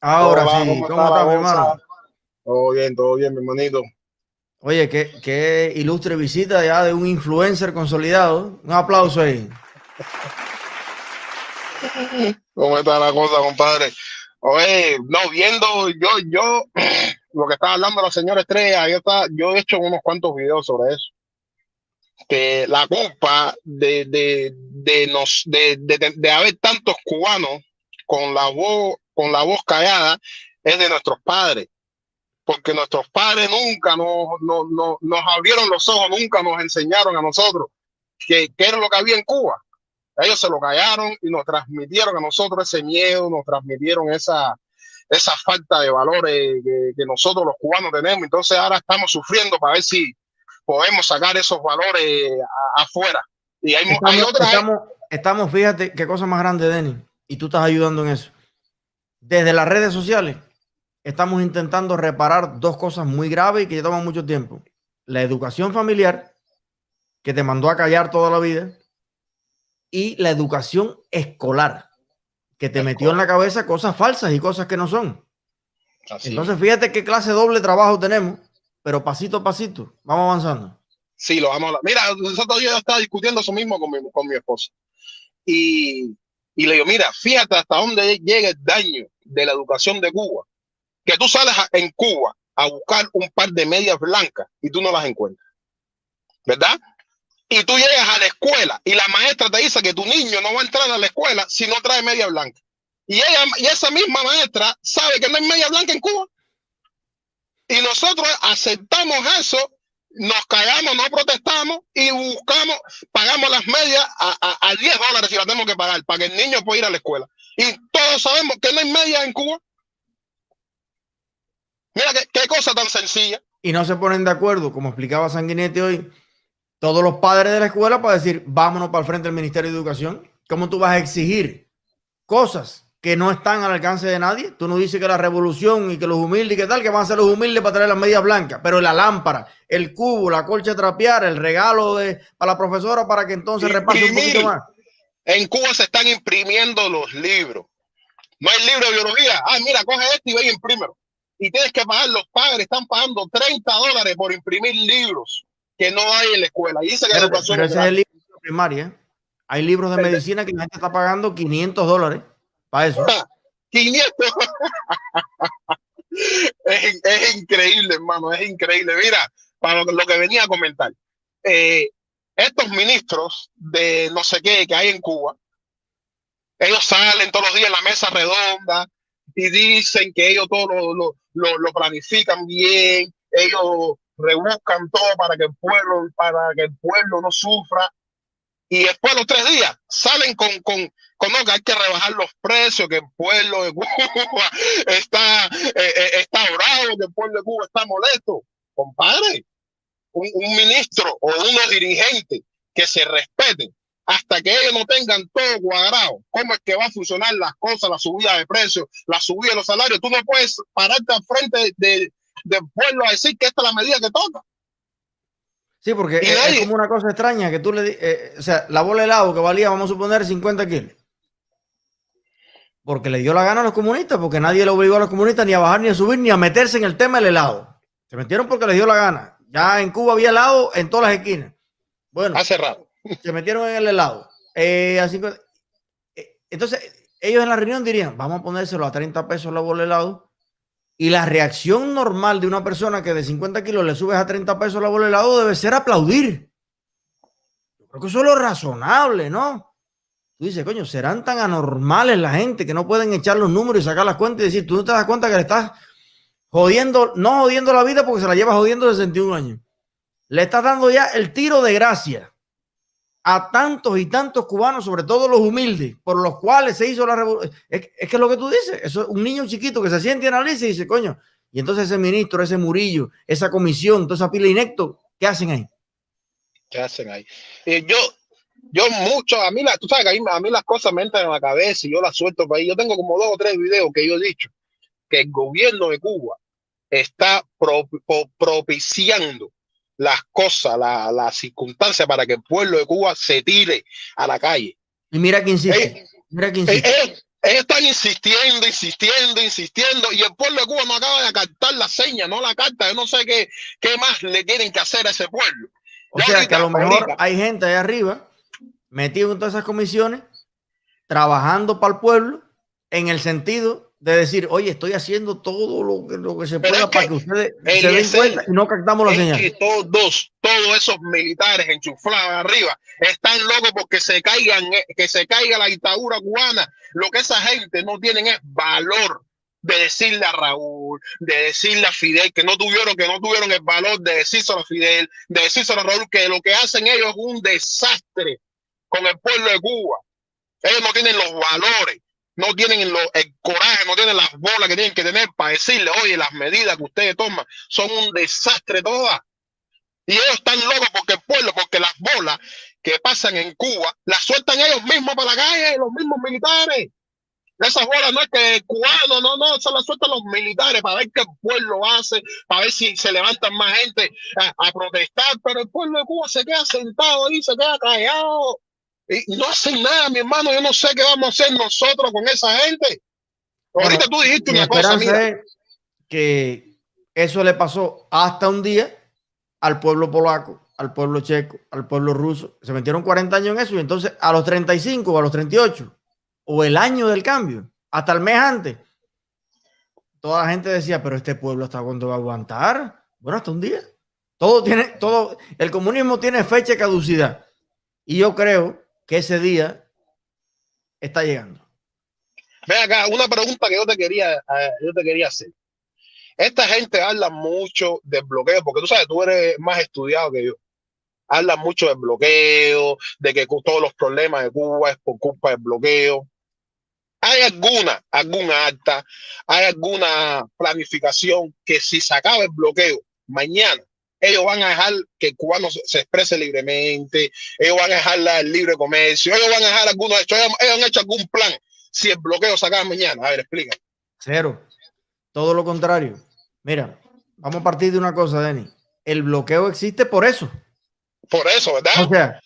Ahora sí, ¿cómo, estás, mi hermano? Todo bien, todo bien, mi hermanito. Oye, qué, qué ilustre visita ya de un influencer consolidado. Un aplauso ahí. ¿Cómo está la cosa, compadre? Oye, no, viendo yo, yo, lo que estaba hablando la señora Estrella, yo, está, yo he hecho unos cuantos videos sobre eso. Que la culpa de, de, de, nos, de, de, de haber tantos cubanos con la voz, con la voz callada es de nuestros padres. Porque nuestros padres nunca nos, nos, nos abrieron los ojos, nunca nos enseñaron a nosotros qué era lo que había en Cuba. Ellos se lo callaron y nos transmitieron a nosotros ese miedo, nos transmitieron esa, esa falta de valores que, nosotros los cubanos tenemos. Entonces ahora estamos sufriendo para ver si podemos sacar esos valores afuera. Y hay, estamos, hay estamos, estamos, fíjate qué cosa más grande, Denis, y tú estás ayudando en eso. Desde las redes sociales estamos intentando reparar dos cosas muy graves y que llevan mucho tiempo. La educación familiar, que te mandó a callar toda la vida, y la educación escolar, que te metió en la cabeza cosas falsas y cosas que no son. Entonces, fíjate qué clase doble trabajo tenemos, pero pasito a pasito, vamos avanzando. Sí, lo vamos a Mira, nosotros yo estaba discutiendo eso mismo con mi, con mi esposa. Y, y le digo, mira, fíjate hasta dónde llega el daño de la educación de Cuba. Que tú sales en Cuba a buscar un par de medias blancas y tú no las encuentras. ¿Verdad? y tú llegas a la escuela y la maestra te dice que tu niño no va a entrar a la escuela si no trae media blanca. Y ella y esa misma maestra sabe que no hay media blanca en Cuba. Y nosotros aceptamos eso, nos callamos, no protestamos y buscamos, pagamos las medias a, a, 10 dólares si las tenemos que pagar para que el niño pueda ir a la escuela. Y todos sabemos que no hay media en Cuba. Mira qué cosa tan sencilla. Y no se ponen de acuerdo, como explicaba Sanguinetti hoy, todos los padres de la escuela para decir, vámonos para el frente del Ministerio de Educación. ¿Cómo tú vas a exigir cosas que no están al alcance de nadie? Tú no dices que la revolución y que los humildes y que tal, que van a ser los humildes para traer las medias blancas, pero la lámpara, el cubo, la colcha trapear, el regalo de, para la profesora para que entonces repase un poquito más. En Cuba se están imprimiendo los libros. No hay libro de biología. Ah, mira, coge este y ve y imprímelo. Y tienes que pagar, los padres están pagando 30 dólares por imprimir libros que no hay en la escuela. Y dice que pero, ese es el libro de primaria. Hay libros de medicina que la gente está pagando 500 dólares para eso. 500. es, es, increíble, hermano, es increíble. Mira, para lo, que venía a comentar, eh, estos ministros de no sé qué que hay en Cuba, ellos salen todos los días en la mesa redonda y dicen que ellos todo lo, lo, lo, lo planifican bien, ellos rebuscan todo para que el pueblo, para que el pueblo no sufra. Y después los tres días salen con, con, con que hay que rebajar los precios, que el pueblo de Cuba está, eh, eh, está bravo, que el pueblo de Cuba está molesto. Compadre, un, un ministro o unos dirigentes que se respeten hasta que ellos no tengan todo cuadrado, cómo es que va a funcionar las cosas, la subida de precios, la subida de los salarios. Tú no puedes pararte al frente de, de pueblo a decir que esta es la medida que toca. Sí, porque es, como una cosa extraña que tú le eh, o sea, la bola de helado que valía, vamos a suponer, 50 kilos. Porque le dio la gana a los comunistas, porque nadie le obligó a los comunistas ni a bajar, ni a subir, ni a meterse en el tema del helado. Se metieron porque les dio la gana. Ya en Cuba había helado en todas las esquinas. Bueno, ha cerrado. Se metieron en el helado. Eh, así, eh, entonces, ellos en la reunión dirían, vamos a ponérselo a 30 pesos la bola de helado y la reacción normal de una persona que de 50 kilos le subes a 30 pesos la bola de helado debe ser aplaudir. Yo creo que eso es lo razonable, ¿no? Tú dices, coño, serán tan anormales la gente que no pueden echar los números y sacar las cuentas y decir, tú no te das cuenta que le estás jodiendo, no jodiendo la vida porque se la lleva jodiendo de 61 años. Le estás dando ya el tiro de gracia a tantos y tantos cubanos, sobre todo los humildes, por los cuales se hizo la revolución. Es, que es lo que tú dices, eso es un niño chiquito que se siente y analiza y dice, coño, y entonces ese ministro, ese Murillo, esa comisión, toda esa pila inecto, ¿qué hacen ahí? ¿Qué hacen ahí? Eh, yo, yo mucho, a mí, la, tú sabes que a mí, las cosas me entran en la cabeza y yo las suelto para ahí. Yo tengo como dos o tres videos que yo he dicho que el gobierno de Cuba está propiciando las cosas, las la circunstancias para que el pueblo de Cuba se tire a la calle. Y mira que insiste. Eh, mira que insiste. Eh, están insistiendo, insistiendo, insistiendo, y el pueblo de Cuba no acaba de captar la seña, no la carta. Yo no sé qué, qué más le tienen que hacer a ese pueblo. O sea, que a lo mejor hay gente ahí arriba metido en todas esas comisiones, trabajando para el pueblo, en el sentido de decir, oye, estoy haciendo todo lo que, lo que se pueda para que ustedes se den cuenta y no captamos la señal. Que todos, todos esos militares enchufados arriba están locos porque se caigan, eh, que se caiga la dictadura cubana. Lo que esa gente no tienen es valor de decirle a Raúl, de decirle a Fidel, que no tuvieron, que no tuvieron el valor de decírselo a Fidel, de decírselo a Raúl, que lo que hacen ellos es un desastre con el pueblo de Cuba. Ellos no tienen los valores no tienen el, coraje, no tienen las bolas que tienen que tener para decirle, oye, las medidas que ustedes toman son un desastre todas. Y ellos están locos porque el pueblo, porque las bolas que pasan en Cuba, las sueltan ellos mismos para la calle, los mismos militares. Esas bolas no es que cubano, no, no, se las sueltan los militares para ver qué el pueblo hace, para ver si se levantan más gente a, a protestar, pero el pueblo de Cuba se queda sentado ahí, se queda callado y no hacen nada, mi hermano. Yo no sé qué vamos a hacer nosotros con esa gente. Ahorita tú dijiste una cosa. Mira. que eso le pasó hasta un día al pueblo polaco, al pueblo checo, al pueblo ruso. Se metieron 40 años en eso y entonces a los 35 o a los 38 o el año del cambio, hasta el mes antes, toda la gente decía, pero este pueblo hasta cuándo va a aguantar. Bueno, hasta un día. Todo tiene, todo, el comunismo tiene fecha de caducidad. Y yo creo que ese día está llegando. Ve acá, una pregunta que yo te quería, eh, yo te quería hacer. Esta gente habla mucho del bloqueo, porque tú sabes, tú eres más estudiado que yo. Habla mucho del bloqueo, de que todos los problemas de Cuba es por culpa del bloqueo. ¿Hay alguna, alguna acta, hay alguna planificación que si se acaba el bloqueo mañana, ellos van a dejar que el cubano se exprese libremente, ellos van a dejar el libre comercio, ellos van a dejar algunos hechos, ellos, han hecho algún plan si el bloqueo se acaba mañana. A ver, explica. Cero. Todo lo contrario. Mira, vamos a partir de una cosa, Denny. El bloqueo existe por eso. Por eso, ¿verdad? O sea,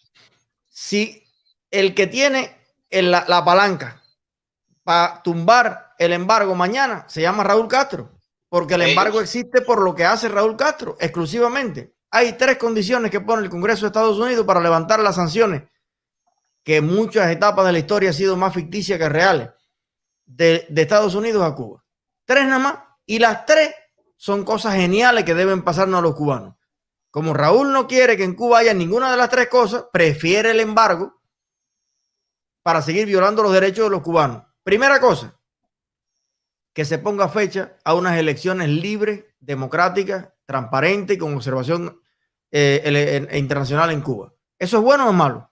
si el que tiene la, la palanca para tumbar el embargo mañana se llama Raúl Castro. Porque el embargo existe por lo que hace Raúl Castro, exclusivamente. Hay tres condiciones que pone el Congreso de Estados Unidos para levantar las sanciones, que en muchas etapas de la historia han sido más ficticias que reales, de, de Estados Unidos a Cuba. Tres nada más. Y las tres son cosas geniales que deben pasarnos a los cubanos. Como Raúl no quiere que en Cuba haya ninguna de las tres cosas, prefiere el embargo para seguir violando los derechos de los cubanos. Primera cosa, que se ponga fecha a unas elecciones libres, democráticas, transparentes y con observación eh, e internacional en Cuba. ¿Eso es bueno o es malo?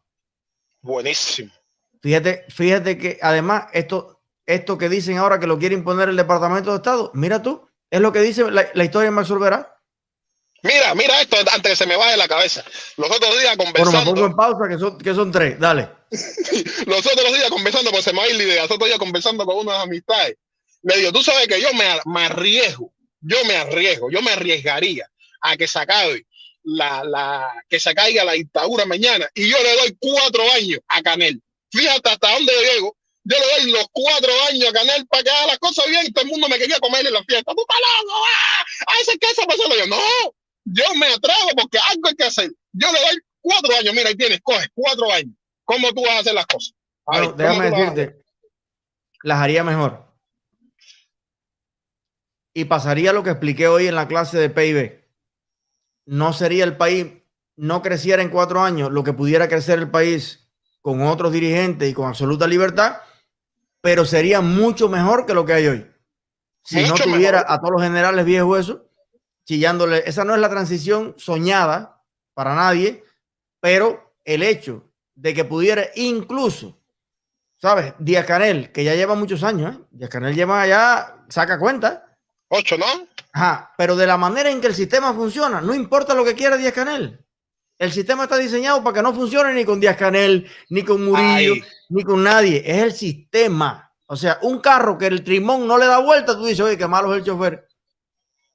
Buenísimo. Fíjate, fíjate que además esto, esto que dicen ahora que lo quiere imponer el Departamento de Estado, mira tú, es lo que dice la, historia de Max. Mira, mira esto antes que se me vaya la cabeza. Los otros días conversando. Bueno, me pongo en pausa que son, que son tres, dale. los otros días conversando, pues se me va a ir la idea. Los otros días conversando con unas amistades le digo, tú sabes que yo me, arriesgo, yo me arriesgo, yo me arriesgaría a que se acabe la, la, que se caiga la dictadura mañana y yo le doy cuatro años a Canel. Fíjate hasta dónde llego. Yo le doy los cuatro años a Canel para que haga las cosas bien y todo el mundo me quería comer en la fiesta. ¡Tú loco! ¡Ah! ¡A ese queso pasó! Yo, no, yo me atrevo porque algo hay que hacer. Yo le doy cuatro años. Mira, ahí tienes, coge cuatro años. ¿Cómo tú vas a hacer las cosas? déjame decirte, las haría mejor y pasaría lo que expliqué hoy en la clase de PIB. No sería el país, no creciera en cuatro años lo que pudiera crecer el país con otros dirigentes y con absoluta libertad, pero sería mucho mejor que lo que hay hoy. Si no tuviera a todos los generales viejos eso, chillándole, esa no es la transición soñada para nadie, pero el hecho de que pudiera incluso, ¿sabes? Díaz Canel, que ya lleva muchos años, ¿eh? Díaz Canel lleva ya, saca cuenta, Ocho, ¿no? Ajá, pero de la manera en que el sistema funciona, no importa lo que quiera Díaz Canel. El sistema está diseñado para que no funcione ni con Díaz Canel, ni con Murillo, ni con nadie. Es el sistema. O sea, un carro que el timón no le da vuelta, tú dices, oye, qué malo es el chofer.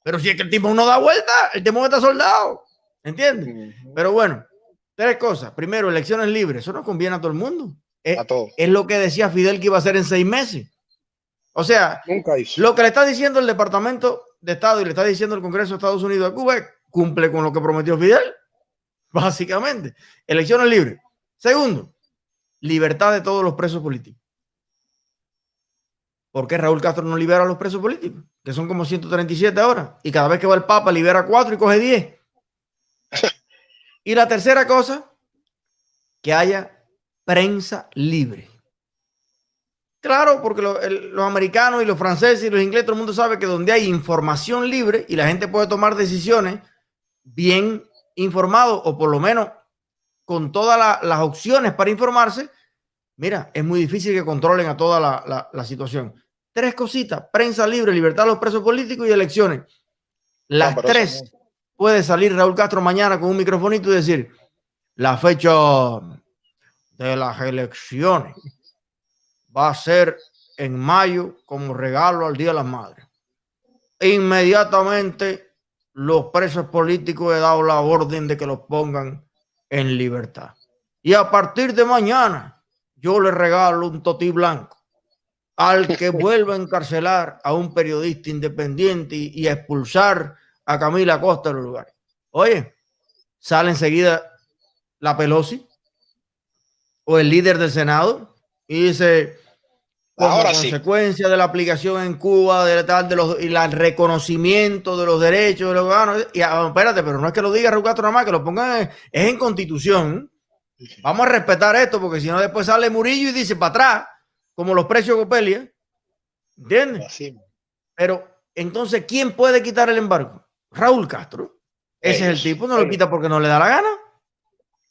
Pero si es que el timón no da vuelta, el timón está soldado. ¿Entiendes? Pero bueno, tres cosas. Primero, elecciones libres. Eso no conviene a todo el mundo. Es, a todo. es lo que decía Fidel que iba a hacer en seis meses. O sea, Nunca hizo. lo que le está diciendo el Departamento de Estado y le está diciendo el Congreso de Estados Unidos a Cuba es, cumple con lo que prometió Fidel, básicamente. Elecciones libres. Segundo, libertad de todos los presos políticos. ¿Por qué Raúl Castro no libera a los presos políticos? Que son como 137 ahora. Y cada vez que va el Papa libera cuatro y coge 10. y la tercera cosa, que haya prensa libre. Claro, porque lo- el- los americanos y los franceses y los ingleses, todo el mundo sabe que donde hay información libre y la gente puede tomar decisiones bien informado o por lo menos con todas la- las opciones para informarse, mira, es muy difícil que controlen a toda la, la- la situación. Tres cositas, prensa libre, libertad de los presos políticos y elecciones. Las eso tres puede salir Raúl Castro mañana con un microfonito y decir la fecha de las elecciones va a ser en mayo como regalo al Día de las Madres. Inmediatamente los presos políticos he dado la orden de que los pongan en libertad. Y a partir de mañana yo le regalo un totí blanco al que vuelva a encarcelar a un periodista independiente y, a expulsar a Camila Costa de los lugares. Oye, sale enseguida la Pelosi o el líder del Senado y dice, Ahora sí. consecuencia de la aplicación en Cuba de tal de los y la- el reconocimiento de los derechos de los ciudadanos y ah, espérate, pero no es que lo diga Raúl Castro nada más, que lo pongan en- es en Constitución. Vamos a respetar esto porque si no después sale Murillo y dice para atrás, como los precios de Copelia. ¿Entiendes? Así. Pero entonces, ¿quién puede quitar el embargo? Raúl Castro. Ese es el tipo, no lo quita porque no le da la gana.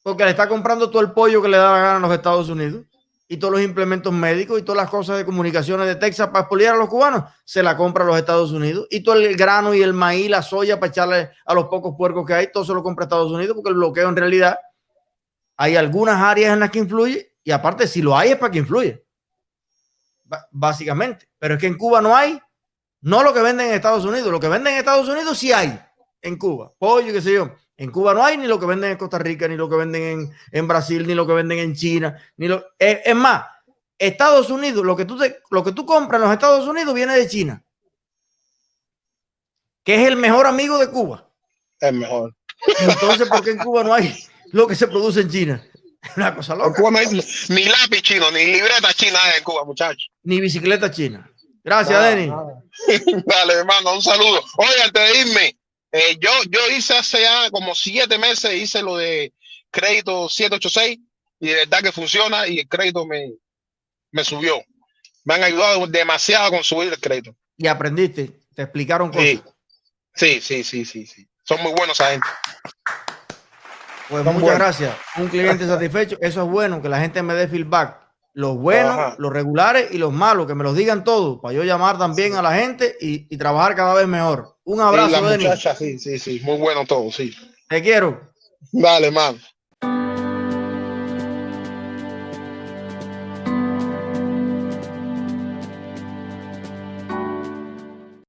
Porque le está comprando todo el pollo que le da la gana a los Estados Unidos y todos los implementos médicos y todas las cosas de comunicaciones de Texas para expoliar a los cubanos, se la compra a los Estados Unidos. Y todo el grano y el maíz, la soya para echarle a los pocos puercos que hay, todo se lo compra a Estados Unidos porque el bloqueo en realidad hay algunas áreas en las que influye y aparte si lo hay es para que influye. Básicamente. Pero es que en Cuba no hay, no lo que venden en Estados Unidos, lo que venden en Estados Unidos sí hay en Cuba, pollo, qué sé yo. En Cuba no hay ni lo que venden en Costa Rica, ni lo que venden en, en Brasil, ni lo que venden en China, ni lo es, es más, Estados Unidos, lo que tú te- lo que tú compras en los Estados Unidos viene de China, que es el mejor amigo de Cuba. Es mejor. Entonces, ¿por qué en Cuba no hay lo que se produce en China? Una cosa En loca. Cuba no hay ni lápiz chino, ni libreta china en Cuba, muchachos. Ni bicicleta china. Gracias, Denis. Dale, hermano, un saludo. Oye, antes de irme, eh, yo, yo hice hace ya como siete meses, hice lo de crédito 786 y de verdad que funciona y el crédito me, me subió. Me han ayudado demasiado con subir el crédito. Y aprendiste, te explicaron cosas. Sí, sí, sí, sí, sí. sí. Son muy buenos esa gente. Pues Son muchas buenos. gracias. Un cliente satisfecho. Eso es bueno, que la gente me dé feedback. Los buenos, Ajá. los regulares y los malos, que me los digan todos, para yo llamar también a la gente y, y trabajar cada vez mejor. Un Sí, la abrazo, Denis. muchacha, sí, sí, sí. Muy bueno todo, sí. Te quiero. Dale, hermano.